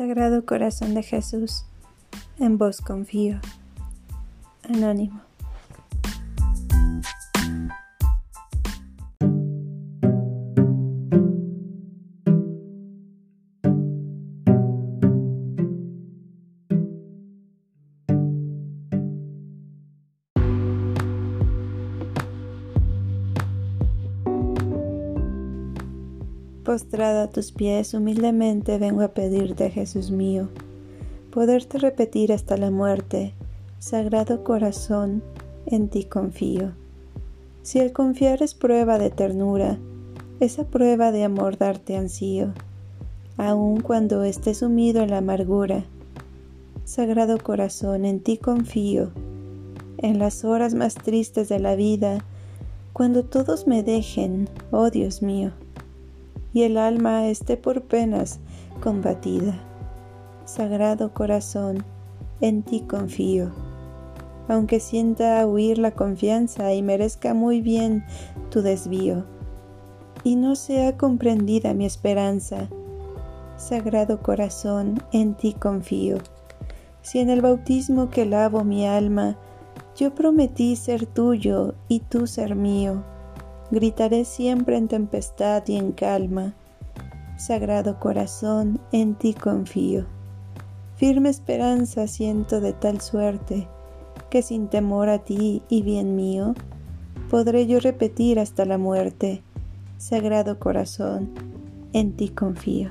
Sagrado Corazón de Jesús, en vos confío. Anónimo. Postrada a tus pies, humildemente vengo a pedirte, Jesús mío, poderte repetir hasta la muerte, Sagrado Corazón, en ti confío. Si el confiar es prueba de ternura, esa prueba de amor darte ansío, aun cuando esté sumido en la amargura. Sagrado Corazón, en ti confío. En las horas más tristes de la vida, cuando todos me dejen, oh Dios mío y el alma esté por penas combatida. Sagrado corazón, en ti confío. Aunque sienta huir la confianza y merezca muy bien tu desvío, y no sea comprendida mi esperanza, Sagrado corazón, en ti confío. Si en el bautismo que lavo mi alma, yo prometí ser tuyo y tú ser mío, gritaré siempre en tempestad y en calma. Sagrado corazón, en ti confío. Firme esperanza siento de tal suerte, que sin temor a ti y bien mío, podré yo repetir hasta la muerte. Sagrado corazón, en ti confío.